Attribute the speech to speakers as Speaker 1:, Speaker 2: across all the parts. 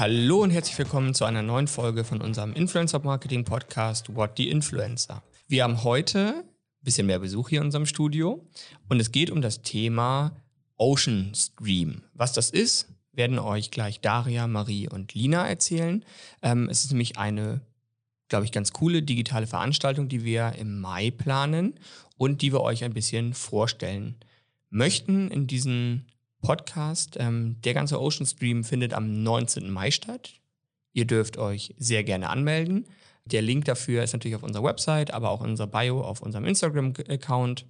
Speaker 1: Hallo und herzlich willkommen zu einer neuen Folge von unserem Influencer Marketing Podcast What the Influencer. Wir haben heute ein bisschen mehr Besuch hier in unserem Studio und es geht um das Thema Ocean Stream. Was das ist, werden euch gleich Daria, Marie und Lina erzählen. Ähm, es ist nämlich eine, glaube ich, ganz coole digitale Veranstaltung, die wir im Mai planen und die wir euch ein bisschen vorstellen möchten in diesem Podcast. Ähm, der ganze Ocean Stream findet am 19. Mai statt. Ihr dürft euch sehr gerne anmelden. Der Link dafür ist natürlich auf unserer Website, aber auch in unserer Bio auf unserem Instagram-Account.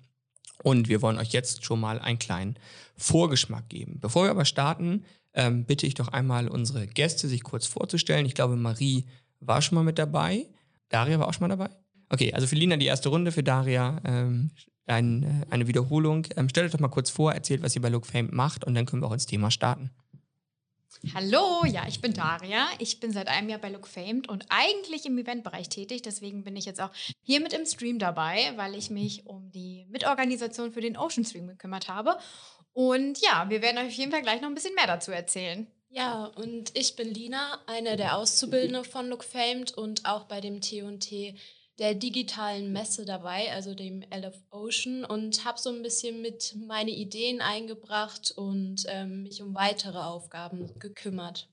Speaker 1: Und wir wollen euch jetzt schon mal einen kleinen Vorgeschmack geben. Bevor wir aber starten, ähm, bitte ich doch einmal unsere Gäste, sich kurz vorzustellen. Ich glaube, Marie war schon mal mit dabei. Daria war auch schon mal dabei. Okay, also für Lina die erste Runde, für Daria ähm, ein, äh, eine Wiederholung. Ähm, stellt euch doch mal kurz vor, erzählt, was ihr bei Look Fame macht und dann können wir auch ins Thema starten.
Speaker 2: Hallo, ja, ich bin Daria. Ich bin seit einem Jahr bei Look Famed und eigentlich im Eventbereich tätig. Deswegen bin ich jetzt auch hier mit im Stream dabei, weil ich mich um die Mitorganisation für den Ocean Stream gekümmert habe. Und ja, wir werden euch auf jeden Fall gleich noch ein bisschen mehr dazu erzählen.
Speaker 3: Ja, und ich bin Lina, eine der Auszubildenden von Look Famed und auch bei dem T&T der digitalen Messe dabei, also dem LF Ocean, und habe so ein bisschen mit meine Ideen eingebracht und ähm, mich um weitere Aufgaben gekümmert.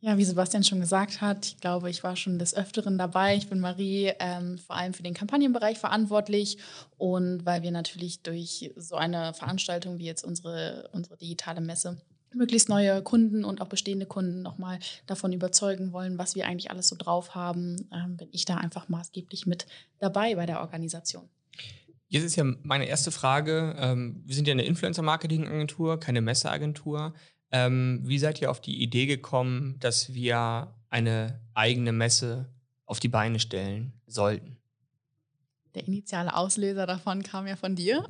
Speaker 4: Ja, wie Sebastian schon gesagt hat, ich glaube, ich war schon des Öfteren dabei. Ich bin Marie, ähm, vor allem für den Kampagnenbereich verantwortlich. Und weil wir natürlich durch so eine Veranstaltung wie jetzt unsere, unsere digitale Messe möglichst neue Kunden und auch bestehende Kunden nochmal davon überzeugen wollen, was wir eigentlich alles so drauf haben, ähm, bin ich da einfach maßgeblich mit dabei bei der Organisation.
Speaker 1: Jetzt ist ja meine erste Frage. Ähm, wir sind ja eine Influencer-Marketing-Agentur, keine Messeagentur. Ähm, wie seid ihr auf die Idee gekommen, dass wir eine eigene Messe auf die Beine stellen sollten?
Speaker 4: Der initiale Auslöser davon kam ja von dir.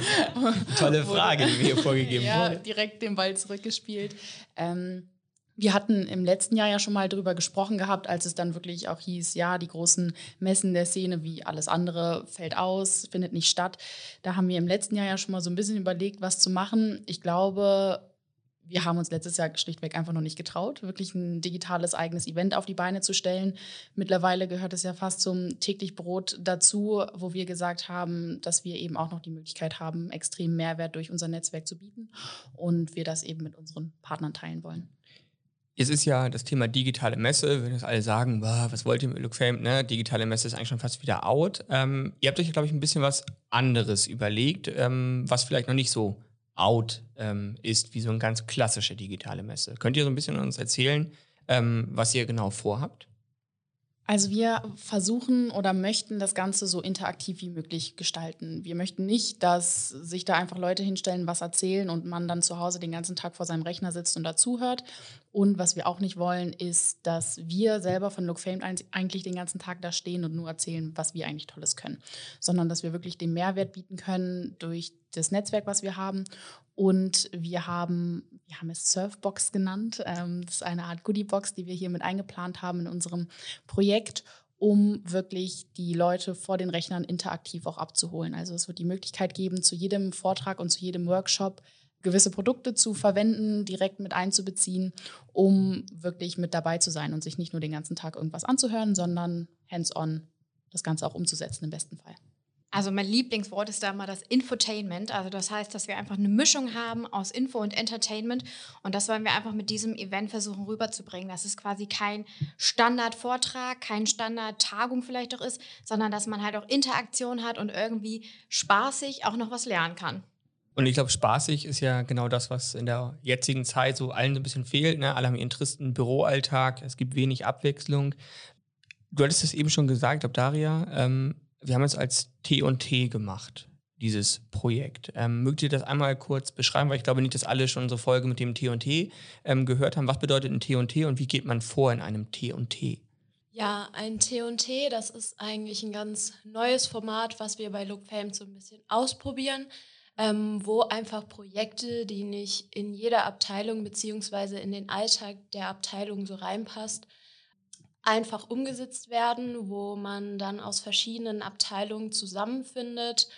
Speaker 1: Tolle Frage, die mir hier vorgegeben
Speaker 4: ja,
Speaker 1: wurde.
Speaker 4: Direkt den Ball zurückgespielt. Ähm, wir hatten im letzten Jahr ja schon mal drüber gesprochen gehabt, als es dann wirklich auch hieß, ja, die großen Messen der Szene, wie alles andere, fällt aus, findet nicht statt. Da haben wir im letzten Jahr ja schon mal so ein bisschen überlegt, was zu machen. Ich glaube, wir haben uns letztes Jahr schlichtweg einfach noch nicht getraut, wirklich ein digitales eigenes Event auf die Beine zu stellen. Mittlerweile gehört es ja fast zum täglich Brot dazu, wo wir gesagt haben, dass wir eben auch noch die Möglichkeit haben, extrem Mehrwert durch unser Netzwerk zu bieten und wir das eben mit unseren Partnern teilen wollen.
Speaker 1: Jetzt ist ja das Thema digitale Messe, wenn jetzt alle sagen, was wollt ihr mit Look Fame, ne? digitale Messe ist eigentlich schon fast wieder out. Ähm, ihr habt euch, glaube ich, ein bisschen was anderes überlegt, ähm, was vielleicht noch nicht so out ähm, ist wie so eine ganz klassische digitale Messe. Könnt ihr so ein bisschen uns erzählen, ähm, was ihr genau vorhabt?
Speaker 4: Also wir versuchen oder möchten das Ganze so interaktiv wie möglich gestalten. Wir möchten nicht, dass sich da einfach Leute hinstellen, was erzählen und man dann zu Hause den ganzen Tag vor seinem Rechner sitzt und dazuhört. Und was wir auch nicht wollen, ist, dass wir selber von Look Famed eigentlich den ganzen Tag da stehen und nur erzählen, was wir eigentlich Tolles können. Sondern dass wir wirklich den Mehrwert bieten können durch das Netzwerk, was wir haben. Und wir haben, wir haben es Surfbox genannt. Ähm, das ist eine Art Goodiebox, die wir hier mit eingeplant haben in unserem Projekt um wirklich die Leute vor den Rechnern interaktiv auch abzuholen. Also es wird die Möglichkeit geben, zu jedem Vortrag und zu jedem Workshop gewisse Produkte zu verwenden, direkt mit einzubeziehen, um wirklich mit dabei zu sein und sich nicht nur den ganzen Tag irgendwas anzuhören, sondern hands-on das Ganze auch umzusetzen im besten Fall.
Speaker 2: Also mein Lieblingswort ist da mal das Infotainment. Also das heißt, dass wir einfach eine Mischung haben aus Info und Entertainment. Und das wollen wir einfach mit diesem Event versuchen rüberzubringen. Dass es quasi kein Standardvortrag, kein Standardtagung vielleicht auch ist, sondern dass man halt auch Interaktion hat und irgendwie spaßig auch noch was lernen kann.
Speaker 1: Und ich glaube, spaßig ist ja genau das, was in der jetzigen Zeit so allen so ein bisschen fehlt. Ne? Alle haben ihren tristen Büroalltag, es gibt wenig Abwechslung. Du hattest es eben schon gesagt, ich glaube, Daria, ähm, wir haben es als T&T gemacht, dieses Projekt. Ähm, mögt ihr das einmal kurz beschreiben, weil ich glaube nicht, dass alle schon unsere Folge mit dem T&T ähm, gehört haben. Was bedeutet ein T&T und wie geht man vor in einem T&T?
Speaker 3: Ja, ein T&T, das ist eigentlich ein ganz neues Format, was wir bei LookFame so ein bisschen ausprobieren, ähm, wo einfach Projekte, die nicht in jeder Abteilung beziehungsweise in den Alltag der Abteilung so reinpasst, einfach umgesetzt werden, wo man dann aus verschiedenen Abteilungen zusammenfindet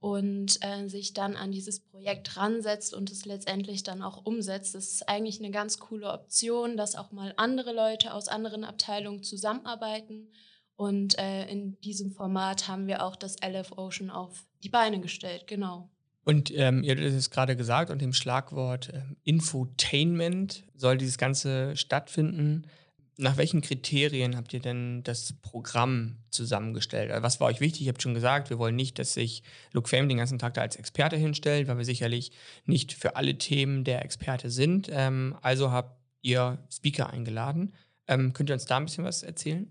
Speaker 3: und äh, sich dann an dieses Projekt ransetzt und es letztendlich dann auch umsetzt. Das ist eigentlich eine ganz coole Option, dass auch mal andere Leute aus anderen Abteilungen zusammenarbeiten. Und äh, in diesem Format haben wir auch das LF Ocean auf die Beine gestellt, genau.
Speaker 1: Und ähm, ihr habt es gerade gesagt, unter dem Schlagwort äh, Infotainment soll dieses Ganze stattfinden. Nach welchen Kriterien habt ihr denn das Programm zusammengestellt? Also was war euch wichtig? Ihr habt schon gesagt, wir wollen nicht, dass sich Look Fame den ganzen Tag da als Experte hinstellt, weil wir sicherlich nicht für alle Themen der Experte sind. Ähm, also habt ihr Speaker eingeladen. Ähm, könnt ihr uns da ein bisschen was erzählen?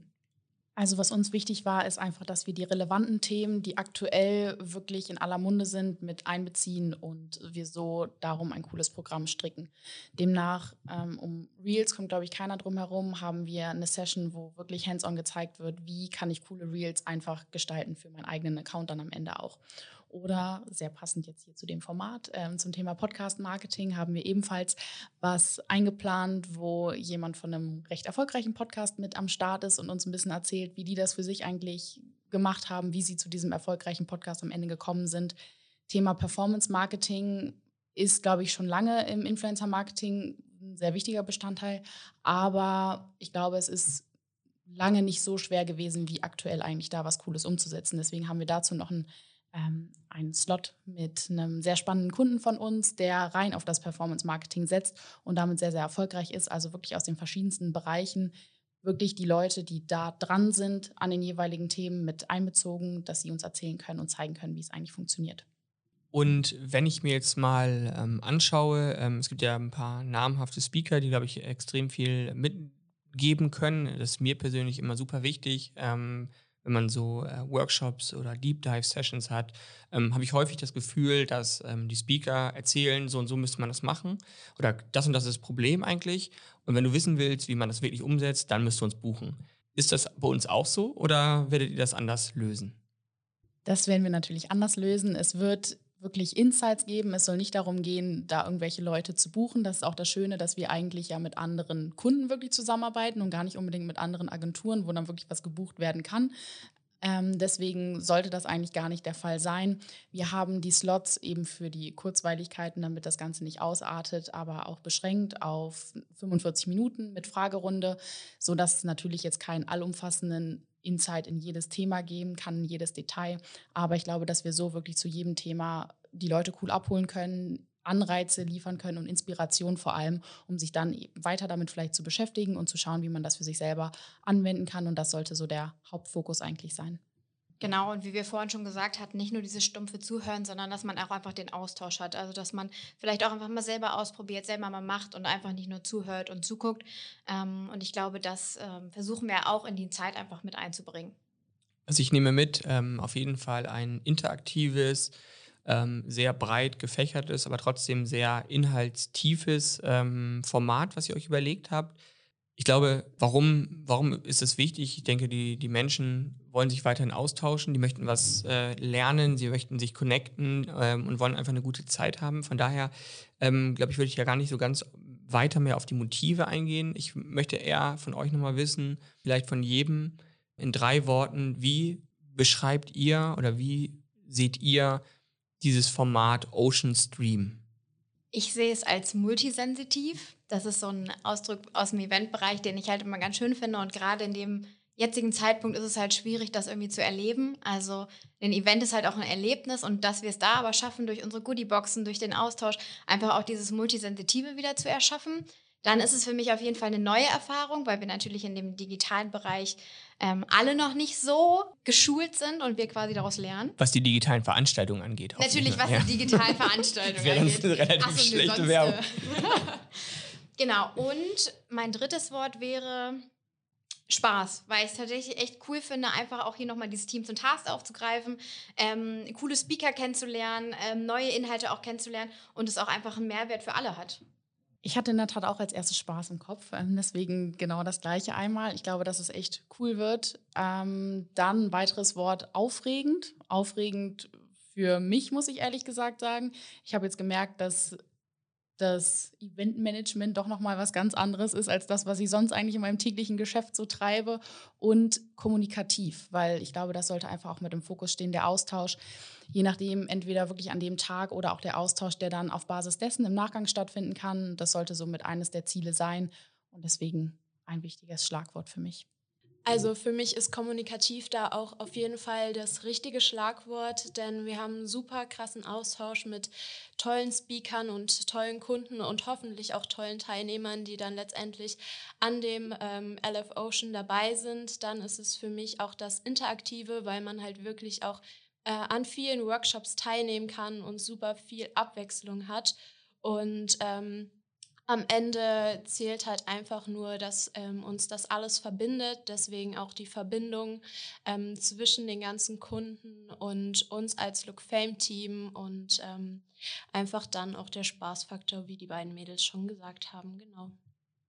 Speaker 4: Also was uns wichtig war, ist einfach, dass wir die relevanten Themen, die aktuell wirklich in aller Munde sind, mit einbeziehen und wir so darum ein cooles Programm stricken. Demnach, ähm, um Reels kommt, glaube ich, keiner drum herum, haben wir eine Session, wo wirklich hands-on gezeigt wird, wie kann ich coole Reels einfach gestalten für meinen eigenen Account dann am Ende auch. Oder sehr passend jetzt hier zu dem Format ähm, zum Thema Podcast-Marketing haben wir ebenfalls was eingeplant, wo jemand von einem recht erfolgreichen Podcast mit am Start ist und uns ein bisschen erzählt, wie die das für sich eigentlich gemacht haben, wie sie zu diesem erfolgreichen Podcast am Ende gekommen sind. Thema Performance-Marketing ist, glaube ich, schon lange im Influencer-Marketing ein sehr wichtiger Bestandteil. Aber ich glaube, es ist lange nicht so schwer gewesen, wie aktuell eigentlich da was Cooles umzusetzen. Deswegen haben wir dazu noch ein ähm, einen Slot mit einem sehr spannenden Kunden von uns, der rein auf das Performance-Marketing setzt und damit sehr, sehr erfolgreich ist. Also wirklich aus den verschiedensten Bereichen wirklich die Leute, die da dran sind, an den jeweiligen Themen mit einbezogen, dass sie uns erzählen können und zeigen können, wie es eigentlich funktioniert.
Speaker 1: Und wenn ich mir jetzt mal ähm, anschaue, ähm, es gibt ja ein paar namhafte Speaker, die, glaube ich, extrem viel mitgeben können. Das ist mir persönlich immer super wichtig. Ähm, wenn man so äh, Workshops oder Deep Dive Sessions hat, ähm, habe ich häufig das Gefühl, dass ähm, die Speaker erzählen, so und so müsste man das machen oder das und das ist das Problem eigentlich. Und wenn du wissen willst, wie man das wirklich umsetzt, dann müsst du uns buchen. Ist das bei uns auch so oder werdet ihr das anders lösen?
Speaker 4: Das werden wir natürlich anders lösen. Es wird wirklich Insights geben. Es soll nicht darum gehen, da irgendwelche Leute zu buchen. Das ist auch das Schöne, dass wir eigentlich ja mit anderen Kunden wirklich zusammenarbeiten und gar nicht unbedingt mit anderen Agenturen, wo dann wirklich was gebucht werden kann. Ähm, deswegen sollte das eigentlich gar nicht der Fall sein. Wir haben die Slots eben für die Kurzweiligkeiten, damit das Ganze nicht ausartet, aber auch beschränkt auf 45 Minuten mit Fragerunde, sodass es natürlich jetzt keinen allumfassenden Insight in jedes Thema geben kann, in jedes Detail. Aber ich glaube, dass wir so wirklich zu jedem Thema die Leute cool abholen können, Anreize liefern können und Inspiration vor allem, um sich dann weiter damit vielleicht zu beschäftigen und zu schauen, wie man das für sich selber anwenden kann. Und das sollte so der Hauptfokus eigentlich sein.
Speaker 2: Genau, und wie wir vorhin schon gesagt hatten, nicht nur dieses stumpfe Zuhören, sondern dass man auch einfach den Austausch hat. Also, dass man vielleicht auch einfach mal selber ausprobiert, selber mal macht und einfach nicht nur zuhört und zuguckt. Ähm, und ich glaube, das ähm, versuchen wir auch in die Zeit einfach mit einzubringen.
Speaker 1: Also, ich nehme mit, ähm, auf jeden Fall ein interaktives, sehr breit gefächertes, aber trotzdem sehr inhaltstiefes Format, was ihr euch überlegt habt ich glaube, warum, warum ist es wichtig? Ich denke, die, die Menschen wollen sich weiterhin austauschen, die möchten was äh, lernen, sie möchten sich connecten ähm, und wollen einfach eine gute Zeit haben. Von daher, ähm, glaube ich, würde ich ja gar nicht so ganz weiter mehr auf die Motive eingehen. Ich möchte eher von euch nochmal wissen, vielleicht von jedem in drei Worten, wie beschreibt ihr oder wie seht ihr dieses Format Ocean Stream?
Speaker 2: Ich sehe es als multisensitiv. Das ist so ein Ausdruck aus dem Eventbereich, den ich halt immer ganz schön finde. Und gerade in dem jetzigen Zeitpunkt ist es halt schwierig, das irgendwie zu erleben. Also ein Event ist halt auch ein Erlebnis und dass wir es da aber schaffen, durch unsere Goodieboxen, durch den Austausch, einfach auch dieses Multisensitive wieder zu erschaffen. Dann ist es für mich auf jeden Fall eine neue Erfahrung, weil wir natürlich in dem digitalen Bereich ähm, alle noch nicht so geschult sind und wir quasi daraus lernen.
Speaker 1: Was die digitalen Veranstaltungen angeht.
Speaker 2: Natürlich, was ja. die digitalen Veranstaltungen angeht. Das wäre relativ Ach, so, schlechte Werbung. Genau, und mein drittes Wort wäre Spaß, weil ich es tatsächlich echt cool finde, einfach auch hier nochmal dieses Team zum Task aufzugreifen, ähm, coole Speaker kennenzulernen, ähm, neue Inhalte auch kennenzulernen und es auch einfach einen Mehrwert für alle hat.
Speaker 4: Ich hatte in der Tat auch als erstes Spaß im Kopf, ähm, deswegen genau das gleiche einmal. Ich glaube, dass es echt cool wird. Ähm, dann ein weiteres Wort aufregend. Aufregend für mich, muss ich ehrlich gesagt sagen. Ich habe jetzt gemerkt, dass das Eventmanagement doch nochmal was ganz anderes ist als das, was ich sonst eigentlich in meinem täglichen Geschäft so treibe und kommunikativ, weil ich glaube, das sollte einfach auch mit im Fokus stehen, der Austausch, je nachdem, entweder wirklich an dem Tag oder auch der Austausch, der dann auf Basis dessen im Nachgang stattfinden kann. Das sollte somit eines der Ziele sein und deswegen ein wichtiges Schlagwort für mich.
Speaker 3: Also für mich ist kommunikativ da auch auf jeden Fall das richtige Schlagwort, denn wir haben einen super krassen Austausch mit tollen Speakern und tollen Kunden und hoffentlich auch tollen Teilnehmern, die dann letztendlich an dem ähm, LF Ocean dabei sind. Dann ist es für mich auch das Interaktive, weil man halt wirklich auch äh, an vielen Workshops teilnehmen kann und super viel Abwechslung hat. Und ähm, am Ende zählt halt einfach nur, dass ähm, uns das alles verbindet. Deswegen auch die Verbindung ähm, zwischen den ganzen Kunden und uns als Look Fame Team und ähm, einfach dann auch der Spaßfaktor, wie die beiden Mädels schon gesagt haben. Genau.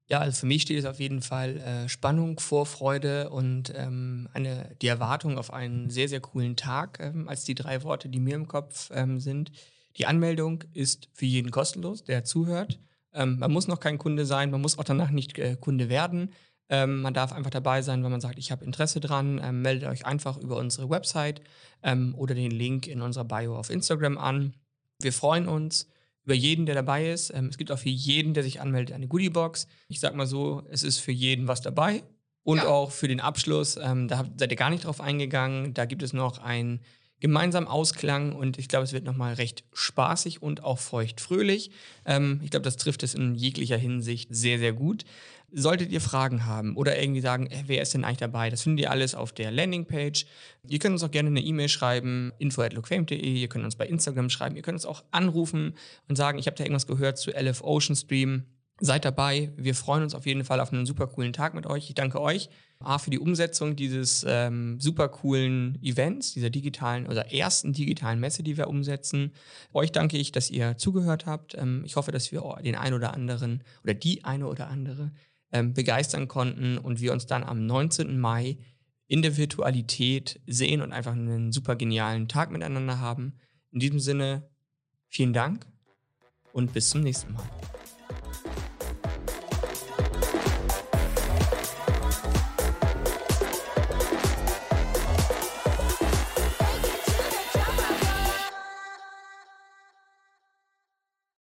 Speaker 1: Ja, also für mich steht es auf jeden Fall äh, Spannung, Vorfreude und ähm, eine, die Erwartung auf einen sehr, sehr coolen Tag ähm, als die drei Worte, die mir im Kopf ähm, sind. Die Anmeldung ist für jeden kostenlos, der zuhört. Ähm, man muss noch kein Kunde sein, man muss auch danach nicht äh, Kunde werden. Ähm, man darf einfach dabei sein, wenn man sagt, ich habe Interesse dran. Ähm, meldet euch einfach über unsere Website ähm, oder den Link in unserer Bio auf Instagram an. Wir freuen uns über jeden, der dabei ist. Ähm, es gibt auch für jeden, der sich anmeldet, eine Goodiebox. Ich sag mal so, es ist für jeden was dabei. Und ja. auch für den Abschluss, ähm, da seid ihr gar nicht drauf eingegangen. Da gibt es noch ein gemeinsam Ausklang und ich glaube, es wird nochmal recht spaßig und auch feucht-fröhlich. Ähm, ich glaube, das trifft es in jeglicher Hinsicht sehr, sehr gut. Solltet ihr Fragen haben oder irgendwie sagen, äh, wer ist denn eigentlich dabei, das findet ihr alles auf der Landingpage. Ihr könnt uns auch gerne eine E-Mail schreiben, info.lookfame.de, ihr könnt uns bei Instagram schreiben, ihr könnt uns auch anrufen und sagen, ich habe da irgendwas gehört zu LF Ocean Stream. Seid dabei. Wir freuen uns auf jeden Fall auf einen super coolen Tag mit euch. Ich danke euch A, für die Umsetzung dieses ähm, super coolen Events, dieser digitalen oder ersten digitalen Messe, die wir umsetzen. Euch danke ich, dass ihr zugehört habt. Ähm, ich hoffe, dass wir den einen oder anderen oder die eine oder andere ähm, begeistern konnten und wir uns dann am 19. Mai in der Virtualität sehen und einfach einen super genialen Tag miteinander haben. In diesem Sinne, vielen Dank und bis zum nächsten Mal.